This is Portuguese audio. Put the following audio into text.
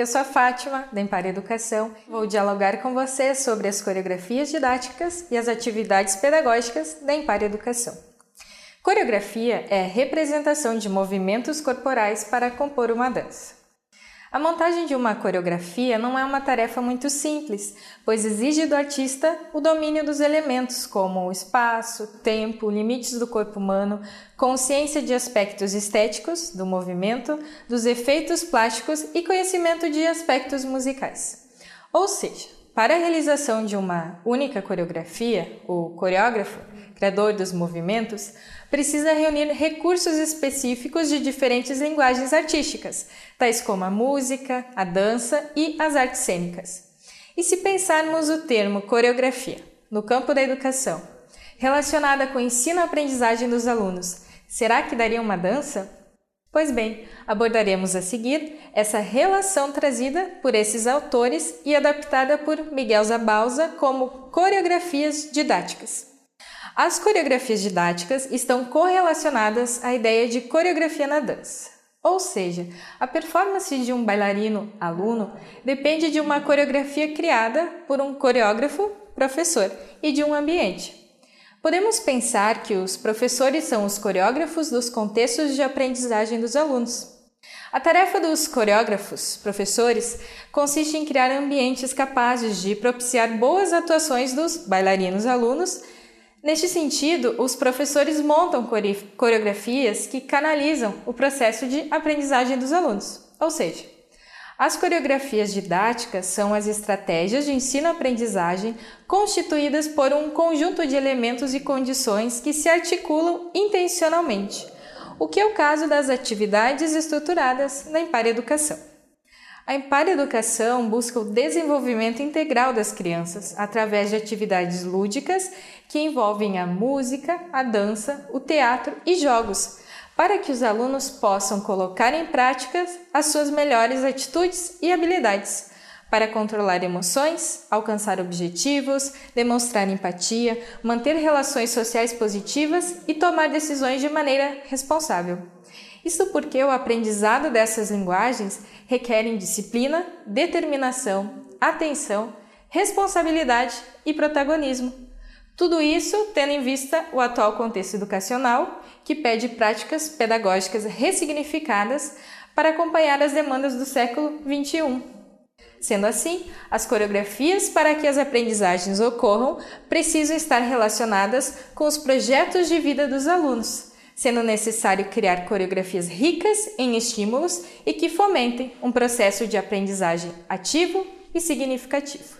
eu sou a Fátima, da Empare Educação. Vou dialogar com você sobre as coreografias didáticas e as atividades pedagógicas da Empare Educação. Coreografia é representação de movimentos corporais para compor uma dança. A montagem de uma coreografia não é uma tarefa muito simples, pois exige do artista o domínio dos elementos como o espaço, tempo, limites do corpo humano, consciência de aspectos estéticos do movimento, dos efeitos plásticos e conhecimento de aspectos musicais. Ou seja, para a realização de uma única coreografia, o coreógrafo, criador dos movimentos, precisa reunir recursos específicos de diferentes linguagens artísticas, tais como a música, a dança e as artes cênicas. E se pensarmos o termo coreografia no campo da educação, relacionada com o ensino-aprendizagem dos alunos, será que daria uma dança? Pois bem, abordaremos a seguir essa relação trazida por esses autores e adaptada por Miguel Zabalza como coreografias didáticas. As coreografias didáticas estão correlacionadas à ideia de coreografia na dança. Ou seja, a performance de um bailarino aluno depende de uma coreografia criada por um coreógrafo professor e de um ambiente. Podemos pensar que os professores são os coreógrafos dos contextos de aprendizagem dos alunos. A tarefa dos coreógrafos, professores, consiste em criar ambientes capazes de propiciar boas atuações dos bailarinos alunos Neste sentido, os professores montam coreografias que canalizam o processo de aprendizagem dos alunos, ou seja, as coreografias didáticas são as estratégias de ensino-aprendizagem constituídas por um conjunto de elementos e condições que se articulam intencionalmente, o que é o caso das atividades estruturadas na Impar Educação. A Impar Educação busca o desenvolvimento integral das crianças através de atividades lúdicas que envolvem a música, a dança, o teatro e jogos, para que os alunos possam colocar em prática as suas melhores atitudes e habilidades para controlar emoções, alcançar objetivos, demonstrar empatia, manter relações sociais positivas e tomar decisões de maneira responsável. Isso porque o aprendizado dessas linguagens requerem disciplina, determinação, atenção, responsabilidade e protagonismo. Tudo isso tendo em vista o atual contexto educacional, que pede práticas pedagógicas ressignificadas para acompanhar as demandas do século XXI. Sendo assim, as coreografias para que as aprendizagens ocorram precisam estar relacionadas com os projetos de vida dos alunos sendo necessário criar coreografias ricas em estímulos e que fomentem um processo de aprendizagem ativo e significativo.